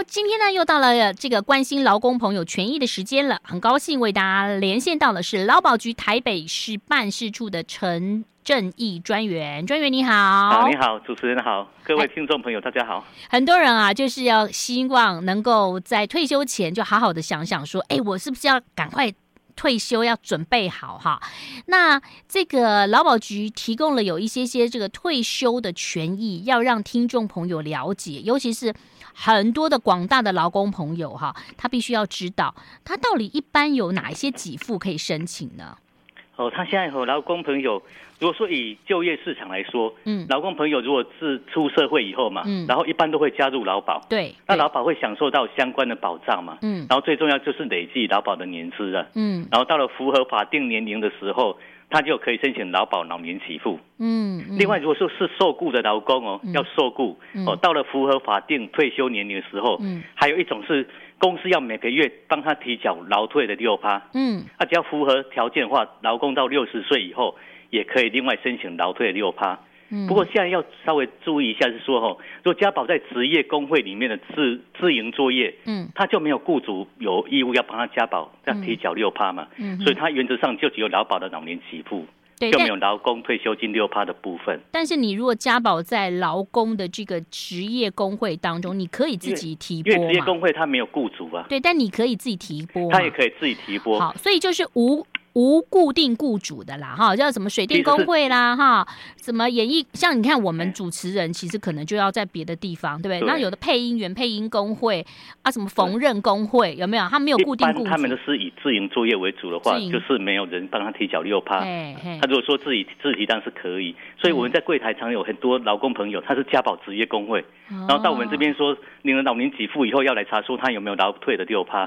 好，今天呢又到了这个关心劳工朋友权益的时间了，很高兴为大家连线到的是劳保局台北市办事处的陈正义专员。专员你好。啊，你好，主持人好，各位听众朋友大家好。很多人啊，就是要希望能够在退休前就好好的想想说，哎，我是不是要赶快。退休要准备好哈，那这个劳保局提供了有一些些这个退休的权益，要让听众朋友了解，尤其是很多的广大的劳工朋友哈，他必须要知道，他到底一般有哪一些给付可以申请呢？哦，他现在和劳工朋友，如果说以就业市场来说，嗯，劳工朋友如果是出社会以后嘛，嗯，然后一般都会加入劳保，对，那劳保会享受到相关的保障嘛，嗯，然后最重要就是累计劳保的年资了，嗯，然后到了符合法定年龄的时候，他就可以申请劳保老年给付，嗯，另外如果说是受雇的劳工哦，要受雇，哦，到了符合法定退休年龄的时候，嗯，还有一种是。公司要每个月帮他提缴劳退的六趴，嗯，他只要符合条件的话，劳工到六十岁以后也可以另外申请劳退的六趴。嗯，不过现在要稍微注意一下，是说哈，如果家保在职业工会里面的自自营作业，嗯，他就没有雇主有义务要帮他加保，要提缴六趴嘛，嗯，所以他原则上就只有劳保的老年给付。对，就没有劳工退休金六趴的部分。但是你如果加保在劳工的这个职业工会当中，你可以自己提拨。因为职业工会他没有雇主啊。对，但你可以自己提拨。他也可以自己提拨。好，所以就是无。无固定雇主的啦，哈，叫什么水电工会啦，哈，什么演艺，像你看我们主持人，其实可能就要在别的地方，对不对？那有的配音员、配音工会啊，什么缝纫工会，有没有？他没有固定雇主。他们都是以自营作业为主的话，就是没有人帮他提缴六趴。他如果说自己自提，当然是可以。所以我们在柜台常有很多劳工朋友，他是家保职业工会，然后到我们这边说领了老年给付以后，要来查说他有没有劳退的六趴。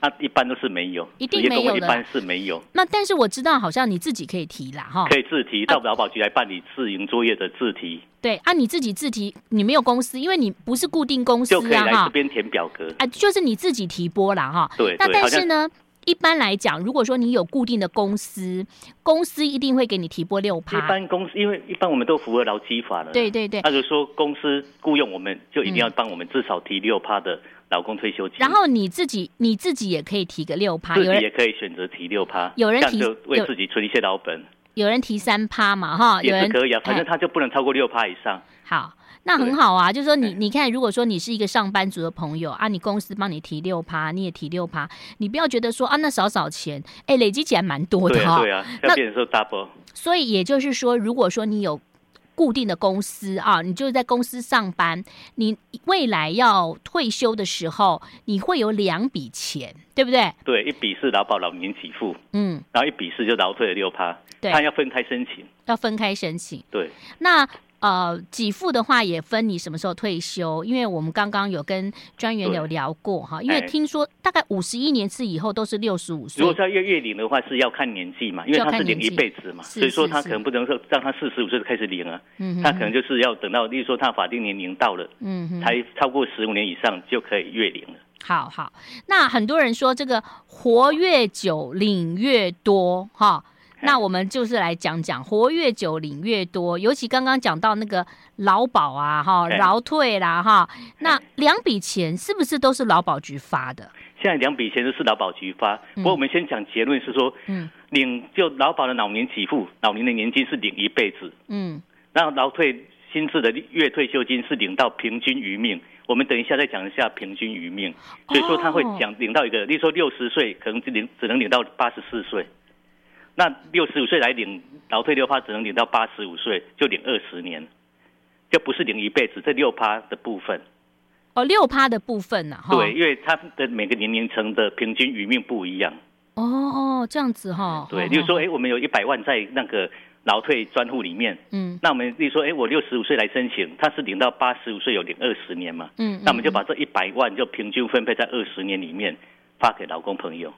那一般都是没有，一定没有的，一般是没有。那但是我知道，好像你自己可以提啦，哈，可以自提到劳保局来办理自营作业的自提。对啊，你自己自提，你没有公司，因为你不是固定公司啊，就可以来这边填表格。啊，就是你自己提拨啦，哈。对，那但是呢，一般来讲，如果说你有固定的公司，公司一定会给你提拨六趴。一般公司，因为一般我们都符合劳基法了。对对对。那就是说公司雇佣我们，就一定要帮我们至少提六趴的。劳工退休金，然后你自己你自己也可以提个六趴，自己也可以选择提六趴，有人提就为自己存一些老本，有人提三趴嘛哈，也是可以啊，反正他就不能超过六趴以上。好，那很好啊，就是说你你看，如果说你是一个上班族的朋友啊，你公司帮你提六趴，你也提六趴，你不要觉得说啊那少少钱，哎累积起来蛮多的哈，对啊，要变成说 double。所以也就是说，如果说你有。固定的公司啊，你就是在公司上班，你未来要退休的时候，你会有两笔钱，对不对？对，一笔是劳保老年给付，嗯，然后一笔是就劳退的六趴，对，他要分开申请，要分开申请，对，那。呃，给付的话也分你什么时候退休，因为我们刚刚有跟专员有聊过哈，因为听说大概五十一年次以后都是六十五岁。如果是要月月领的话，是要看年纪嘛，因为他是领一辈子嘛，所以说他可能不能说让他四十五岁就开始领啊，嗯，他可能就是要等到，例如说他法定年龄到了，嗯，才超过十五年以上就可以月领了。好好，那很多人说这个活越久领越多哈。那我们就是来讲讲活越久领越多，尤其刚刚讲到那个劳保啊，哈，劳退啦，哈，那两笔钱是不是都是劳保局发的？现在两笔钱都是劳保局发，不过我们先讲结论是说，嗯，领就劳保的老年给付，老年的年金是领一辈子，嗯，然后劳退新制的月退休金是领到平均余命，我们等一下再讲一下平均余命，所以说他会讲领到一个，例如说六十岁可能只领只能领到八十四岁。那六十五岁来领劳退六趴，只能领到八十五岁，就领二十年，就不是领一辈子。这六趴的部分，哦，六趴的部分呢？对，因为他的每个年龄层的平均余命不一样。哦哦，这样子哈。对，例如说，哎，我们有一百万在那个劳退专户里面，嗯，那我们例如说，哎，我六十五岁来申请，他是领到八十五岁，有领二十年嘛，嗯，那我们就把这一百万就平均分配在二十年里面，发给劳工朋友。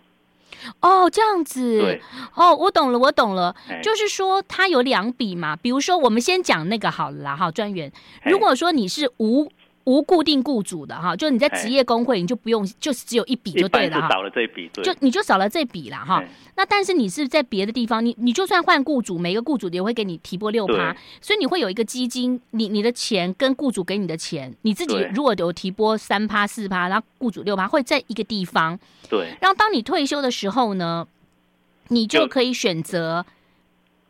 哦，这样子，对，哦，我懂了，我懂了，就是说它有两笔嘛，比如说我们先讲那个好了啦，哈，专员，如果说你是无无固定雇主的哈，就是你在职业工会，你就不用，就是只有一笔就对了哈。少了这笔，就你就少了这笔了哈。那但是你是在别的地方，你你就算换雇主，每个雇主也会给你提拨六趴，所以你会有一个基金，你你的钱跟雇主给你的钱，你自己如果有提拨三趴四趴，然后雇主六趴，会在一个地方。对。然后当你退休的时候呢，你就可以选择。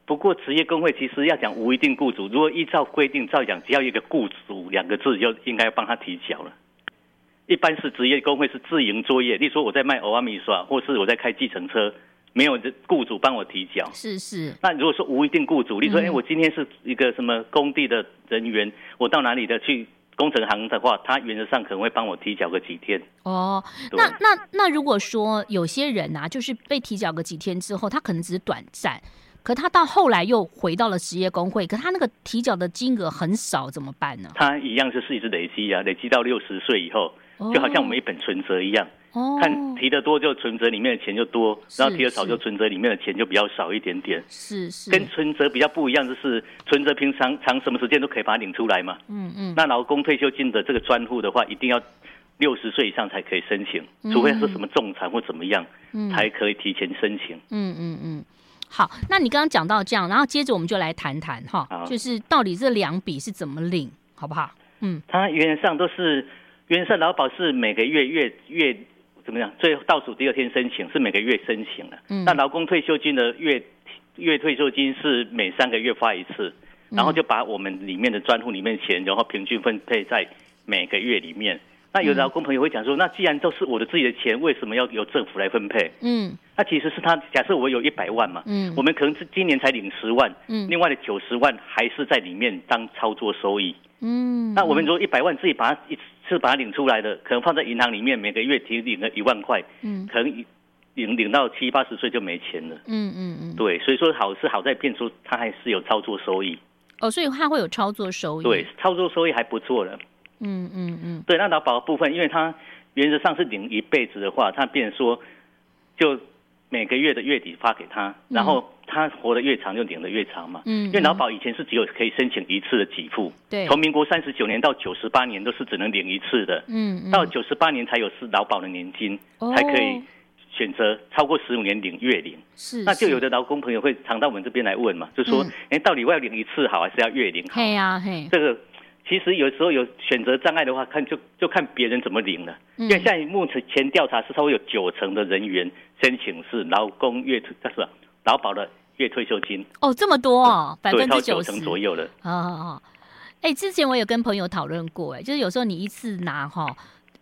不过，职业工会其实要讲无一定雇主，如果依照规定照讲，只要一个雇主两个字，就应该要帮他提交了。一般是职业工会是自营作业，例如说我在卖欧阿米刷，或是我在开计程车，没有雇主帮我提交。是是。那如果说无一定雇主，例如说，哎、嗯，我今天是一个什么工地的人员，我到哪里的去工程行的话，他原则上可能会帮我提交个几天。哦，那那那如果说有些人啊，就是被提交个几天之后，他可能只是短暂。可他到后来又回到了职业工会，可他那个提缴的金额很少，怎么办呢？他一样就是一直累积啊，累积到六十岁以后，就好像我们一本存折一样，哦、看提的多就存折里面的钱就多，然后提的少就存折里面的钱就比较少一点点。是是，跟存折比较不一样，就是存折平常长什么时间都可以把它领出来嘛。嗯嗯。那劳工退休金的这个专户的话，一定要六十岁以上才可以申请，除非是什么重残或怎么样，嗯、才可以提前申请。嗯嗯嗯。好，那你刚刚讲到这样，然后接着我们就来谈谈哈，就是到底这两笔是怎么领，好不好？嗯，它原则上都是，原则上劳保是每个月月月怎么样？最后倒数第二天申请是每个月申请的。嗯，那劳工退休金的月月退休金是每三个月发一次，然后就把我们里面的专户里面的钱，然后平均分配在每个月里面。那有的劳工朋友会讲说，那既然都是我的自己的钱，为什么要由政府来分配？嗯，那其实是他假设我有一百万嘛，嗯，我们可能是今年才领十万，嗯，另外的九十万还是在里面当操作收益，嗯，那我们说一百万自己把它一次把它领出来的，可能放在银行里面，每个月提领个一万块，嗯，可能领领到七八十岁就没钱了，嗯嗯嗯，对，所以说好是好在变出它还是有操作收益，哦，所以它会有操作收益，对，操作收益还不错的。嗯嗯嗯，对，那劳保的部分，因为他原则上是领一辈子的话，他变成说，就每个月的月底发给他，然后他活得越长就领得越长嘛。嗯，因为劳保以前是只有可以申请一次的给付，对，从民国三十九年到九十八年都是只能领一次的。嗯，到九十八年才有是劳保的年金，才可以选择超过十五年领月领。是，那就有的劳工朋友会常到我们这边来问嘛，就说，哎，到底我要领一次好，还是要月领好？嘿呀嘿，这个。其实有时候有选择障碍的话，看就就看别人怎么领了。因为现在目前调查是稍微有九成的人员申请是劳工月退，但是劳保的月退休金。哦，这么多哦，百分之九成左右了。哦哦哦，哎，之前我有跟朋友讨论过，哎，就是有时候你一次拿哈。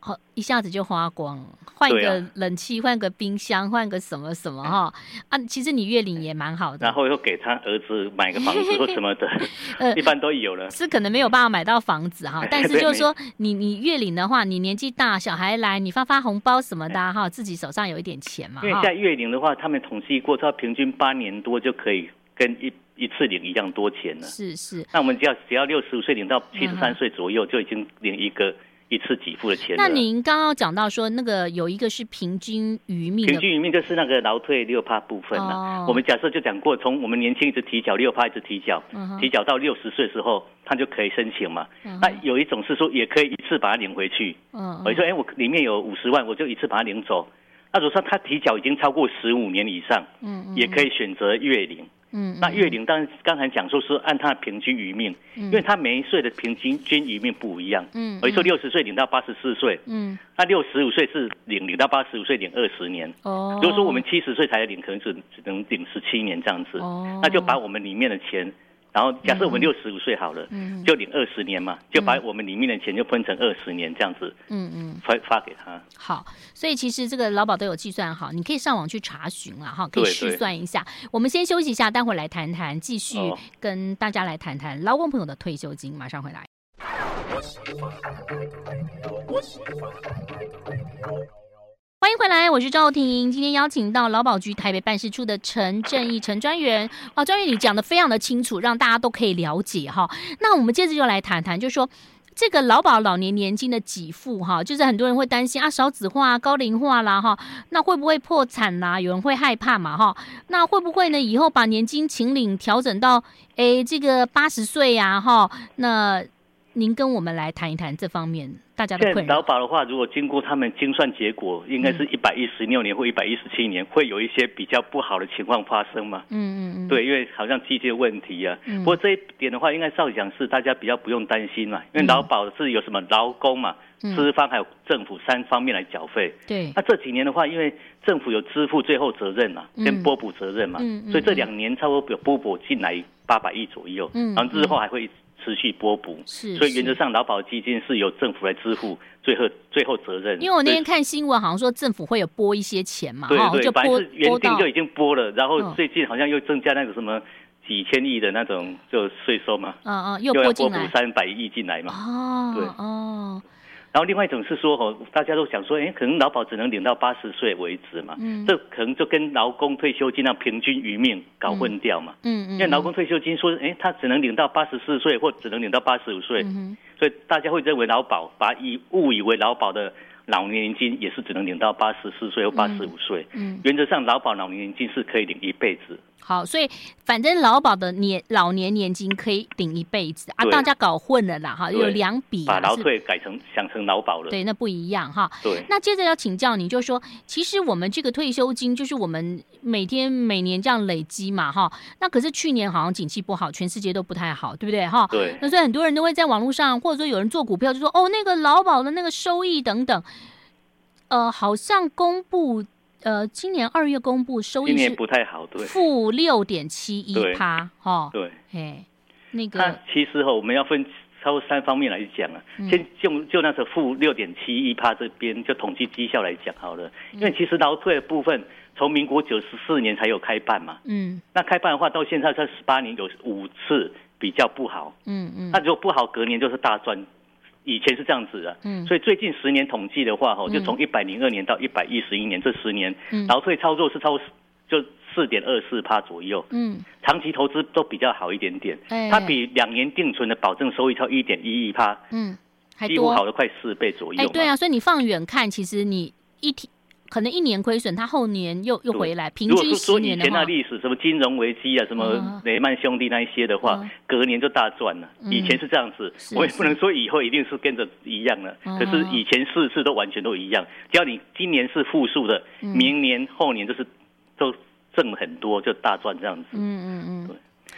好，一下子就花光，换一个冷气，换、啊、个冰箱，换个什么什么哈啊！其实你月领也蛮好的，然后又给他儿子买个房子或什么的，呃，一般都有了。是可能没有办法买到房子哈，但是就是说你你月领的话，你年纪大，小孩来，你发发红包什么的哈，自己手上有一点钱嘛。因为现在月领的话，他们统计过，他平均八年多就可以跟一一次领一样多钱了。是是，那我们只要只要六十五岁领到七十三岁左右，就已经领一个。一次给付的钱。那您刚刚讲到说，那个有一个是平均余命，平均余命就是那个劳退六趴部分了。哦、我们假设就讲过，从我们年轻一直提缴六趴，一直提缴，提缴到六十岁的时候，他就可以申请嘛。嗯、那有一种是说，也可以一次把它领回去。嗯哼，我说，哎，我里面有五十万，我就一次把它领走。那如果说他提缴已经超过十五年以上，嗯哼，也可以选择月领。嗯，那月领当然刚才讲说是按他的平均余命，嗯、因为他每一岁的平均均余命不一样。嗯，我说六十岁领到八十四岁，嗯，那六十五岁是领领到八十五岁领二十年。哦，如果说我们七十岁才领，可能只只能领十七年这样子。哦，那就把我们里面的钱。然后假设我们六十五岁好了，嗯，就领二十年嘛，就把我们里面的钱就分成二十年这样子，嗯嗯，发发给他。好，所以其实这个劳保都有计算好，你可以上网去查询了哈，可以试算一下。我们先休息一下，待会儿来谈谈，继续跟大家来谈谈劳工朋友的退休金，马上回来。欢迎回来，我是赵婷。今天邀请到劳保局台北办事处的陈正义陈专员。啊，专员你讲的非常的清楚，让大家都可以了解哈。那我们接着就来谈谈，就说这个劳保老年年金的给付哈，就是很多人会担心啊，少子化、高龄化啦哈，那会不会破产啦？有人会害怕嘛哈？那会不会呢？以后把年金请领调整到诶这个八十岁呀哈？那您跟我们来谈一谈这方面大家的困扰。劳保的话，如果经过他们精算结果，应该是一百一十六年或一百一十七年，会有一些比较不好的情况发生嘛？嗯嗯嗯。对，因为好像季节问题啊。嗯。不过这一点的话，应该照讲是大家比较不用担心嘛，因为劳保是有什么劳工嘛、资方还有政府三方面来缴费。对。那这几年的话，因为政府有支付最后责任嘛，跟拨补责任嘛，所以这两年差不多有拨补进来八百亿左右。嗯。然后日后还会。持续拨补，是，所以原则上劳保基金是由政府来支付最后最后责任。因为我那天看新闻，好像说政府会有拨一些钱嘛，对对，就拨原定就已经拨了，然后最近好像又增加那个什么几千亿的那种就税收嘛，嗯嗯，又拨进来。三百亿进来嘛，哦，对。哦。然后另外一种是说，哦，大家都想说，哎，可能劳保只能领到八十岁为止嘛，嗯，这可能就跟劳工退休金那平均余命搞混掉嘛，嗯嗯，因为劳工退休金说，哎，他只能领到八十四岁或只能领到八十五岁，嗯，所以大家会认为劳保把以误以为劳保的。老年金也是只能领到八十四岁或八十五岁。嗯，原则上劳保老年金是可以领一辈子。好，所以反正劳保的年老年年金可以顶一辈子啊，大家搞混了啦哈，有两笔，把劳退改成想成劳保了。对，那不一样哈。对，那接着要请教你，就说其实我们这个退休金就是我们每天每年这样累积嘛哈。那可是去年好像景气不好，全世界都不太好，对不对哈？对。那所以很多人都会在网络上，或者说有人做股票，就说哦，那个劳保的那个收益等等。呃，好像公布，呃，今年二月公布收益，今年不太好，对，负六点七一趴，哈，对，哎，那个，那其实哈，我们要分超三方面来讲啊，嗯、先就就那个负六点七一趴这边就统计绩效来讲好了，因为其实劳退的部分从民国九十四年才有开办嘛，嗯，那开办的话到现在这十八年有五次比较不好，嗯嗯，那如果不好隔年就是大赚。以前是这样子的，嗯，所以最近十年统计的话，哈，就从一百零二年到一百一十一年这十年，嗯，劳退操作是超就四点二四趴左右，嗯，长期投资都比较好一点点，它比两年定存的保证收益超一点一一趴，嗯，几乎好了快四倍左右，哎，对啊，所以你放远看，其实你一提。可能一年亏损，他后年又又回来，平均十年的话，如果说以前那历史什么金融危机啊，什么雷曼兄弟那一些的话，嗯、隔年就大赚了。以前是这样子，嗯、我也不能说以后一定是跟着一样了。可是以前四次都完全都一样，只要你今年是负数的，明年后年就是都挣很多，就大赚这样子。嗯嗯嗯。对。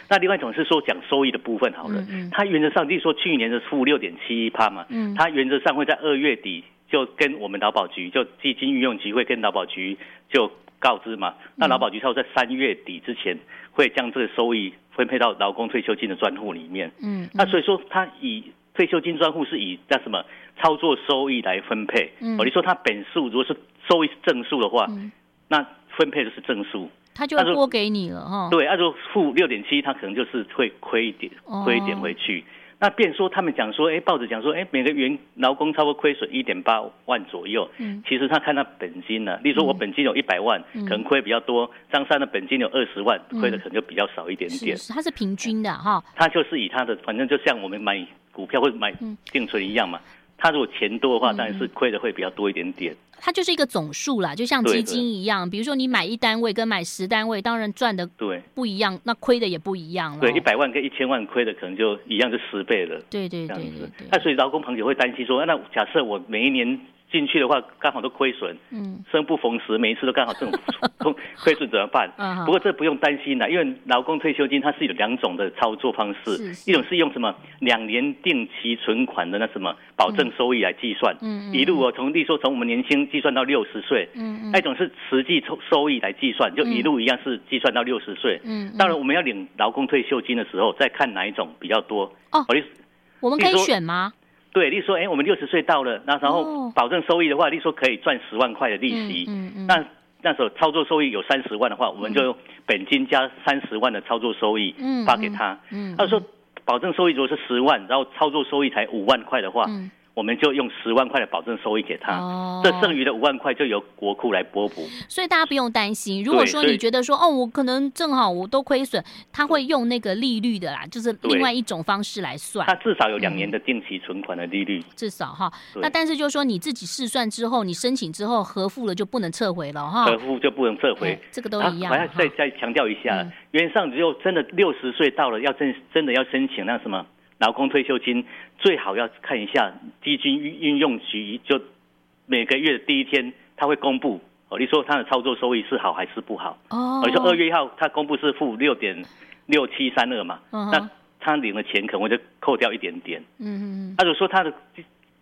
那另外一种是说讲收益的部分好了，它原则上，例如说去年的负六点七一趴嘛，它原则上会在二月底。就跟我们劳保局，就基金运用局会跟劳保局就告知嘛。那劳保局他会在三月底之前会将这个收益分配到劳工退休金的专户里面。嗯，那所以说他以退休金专户是以叫什么操作收益来分配。嗯，哦你说他本数如果是收益是正数的话，那分配的是正数，他就拨给你了哈。对，按照负六点七，他可能就是会亏一点，亏一点回去。那变说他们讲说，哎，报纸讲说，哎，每个员劳工差不多亏损一点八万左右。嗯，其实他看他本金呢，例如说我本金有一百万，可能亏比较多；张三的本金有二十万，亏的可能就比较少一点点。是，它是平均的哈。他就是以他的，反正就像我们买股票或者买定存一样嘛。他如果钱多的话，当然是亏的会比较多一点点。它就是一个总数啦，就像基金一样。比如说你买一单位跟买十单位，当然赚的对不一样，那亏的也不一样了。对，一百万跟一千万亏的可能就一样，就十倍了。对对对对。那所以劳工朋友会担心说，那假设我每一年。进去的话，刚好都亏损，嗯，生不逢时，每一次都刚好这种 亏损怎么办？嗯不过这不用担心了，因为劳工退休金它是有两种的操作方式，一种是用什么两年定期存款的那什么保证收益来计算，嗯，一路哦，从例如说从我们年轻计算到六十岁，嗯，那一种是实际收收益来计算，就一路一样是计算到六十岁，嗯，当然我们要领劳工退休金的时候，再看哪一种比较多。哦，我们可以选吗？对，例如说，哎，我们六十岁到了，那然后保证收益的话，例如说可以赚十万块的利息，嗯嗯，那那时候操作收益有三十万的话，我们就用本金加三十万的操作收益发给他。嗯，他说保证收益如果是十万，然后操作收益才五万块的话。我们就用十万块的保证收益给他，哦、这剩余的五万块就由国库来拨补。所以大家不用担心。如果说你觉得说哦，我可能正好我都亏损，他会用那个利率的啦，就是另外一种方式来算。他至少有两年的定期存款的利率，嗯、至少哈。那但是就是说你自己试算之后，你申请之后核付了就不能撤回了哈。核付就不能撤回，嗯、这个都一样。我要再再强调一下，嗯、原上只有真的六十岁到了要真真的要申请那什么。劳工退休金，最好要看一下基金运用局，就每个月的第一天他会公布哦，你说他的操作收益是好还是不好？哦，你说二月一号他公布是负六点六七三二嘛，哦、那他领的钱可能会就扣掉一点点。嗯嗯，他如果说他的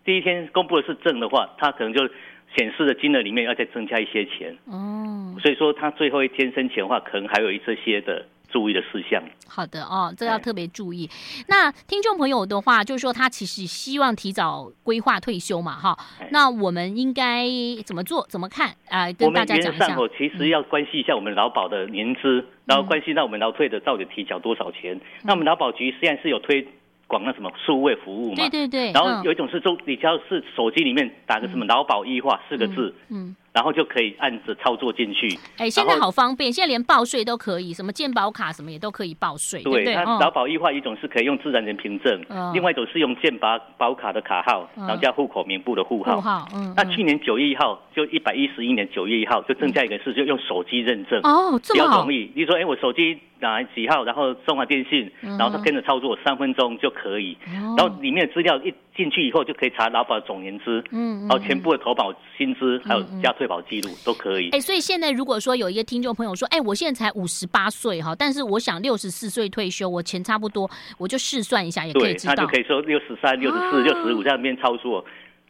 第一天公布的是正的话，他可能就。显示的金额里面要再增加一些钱哦，所以说他最后一天生钱的话，可能还有一这些的注意的事项。好的哦，这要特别注意。那听众朋友的话，就是说他其实希望提早规划退休嘛，哈。那我们应该怎么做？怎么看啊、呃？跟大家讲一下。其实要关系一下我们劳保的年资，然后关系到我们劳退的到底提缴多少钱。嗯、那我们劳保局现在是有推。广那什么数位服务嘛，对对对，然后有一种是说，你只要是手机里面打个什么劳保医化四个字，嗯。嗯然后就可以按着操作进去。哎，现在好方便，现在连报税都可以，什么健保卡什么也都可以报税。对，对，它劳保异化一种是可以用自然人凭证，哦、另外一种是用健保保卡的卡号，然后加户口名簿的户号。户号，嗯。那去年九月一号，就一百一十一年九月一号，就增加一个是就用手机认证。哦，这么好。比较容易。你说，哎，我手机哪几号？然后中华电信，然后他跟着操作三分钟就可以。哦。然后里面的资料一进去以后，就可以查劳保的总年资，嗯，然后全部的投保薪资，还有加退保记录都可以。哎，所以现在如果说有一个听众朋友说，哎，我现在才五十八岁哈，但是我想六十四岁退休，我钱差不多，我就试算一下，也可以知道。他就可以说六十三、六十四、六十五在那边操作，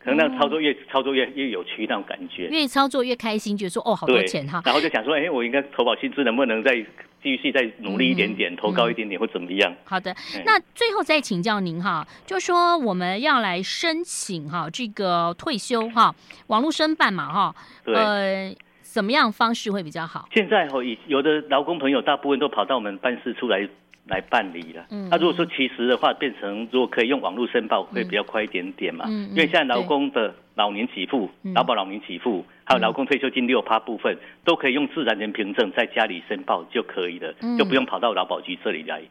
可能那操作越、嗯、操作越越有趣那种感觉，越操作越开心，觉得说哦，好多钱哈。然后就想说，哎，我应该投保薪资能不能再继续再努力一点点，嗯、投高一点点或怎么样？好的，那最后再请教您哈，就说我们要来申请哈这个退休哈，网络申办嘛哈，呃。怎么样方式会比较好？现在哈有的劳工朋友大部分都跑到我们办事处来来办理了。嗯，那如果说其实的话，变成如果可以用网络申报，会比较快一点点嘛。嗯，因为现在劳工的老年给付、劳保老年给付，还有劳工退休金六趴部分，都可以用自然人凭证在家里申报就可以了，就不用跑到劳保局这里来。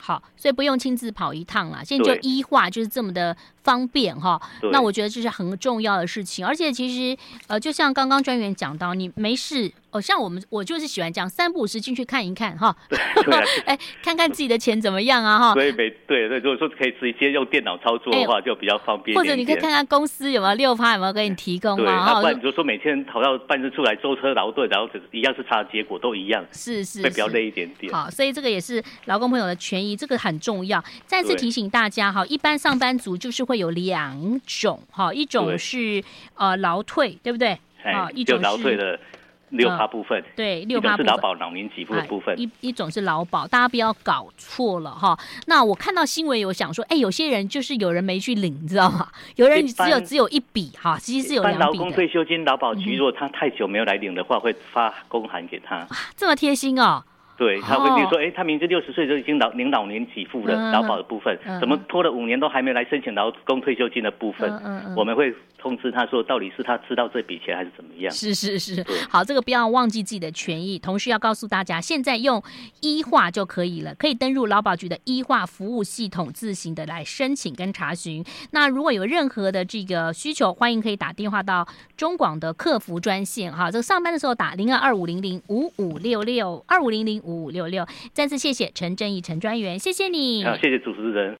好，所以不用亲自跑一趟了，现在就医化就是这么的方便哈。那我觉得这是很重要的事情，而且其实呃，就像刚刚专员讲到，你没事。哦，像我们，我就是喜欢这样三不五时进去看一看哈，哎，看看自己的钱怎么样啊哈。所以每对对，如果说可以直接用电脑操作的话，就比较方便。或者你可以看看公司有没有六趴，有没有给你提供啊？那，不然你就说每天跑到办事处来舟车劳顿，然后一样是差的结果都一样，是是，会比较累一点点。好，所以这个也是劳工朋友的权益，这个很重要。再次提醒大家哈，一般上班族就是会有两种哈，一种是呃劳退，对不对？啊，一种劳退的。六趴部分，对，六趴是劳保老年给付的部分，一一种是劳保，大家不要搞错了哈。那我看到新闻有想说，哎，有些人就是有人没去领，你知道吗？有人只有只有一笔哈，其实是有两笔的。劳工退休金劳保局如果他太久没有来领的话，会发公函给他。这么贴心哦。对，他会比如说，哎，他明知六十岁就已经老领老年给付了劳保的部分，怎么拖了五年都还没来申请劳工退休金的部分，我们会。通知他说，到底是他知道这笔钱还是怎么样？是是是，好，这个不要忘记自己的权益。同时要告诉大家，现在用医化就可以了，可以登入劳保局的医化服务系统，自行的来申请跟查询。那如果有任何的这个需求，欢迎可以打电话到中广的客服专线哈。这个上班的时候打零二二五零零五五六六二五零零五五六六。再次谢谢陈正义陈专员，谢谢你。好，谢谢主持人。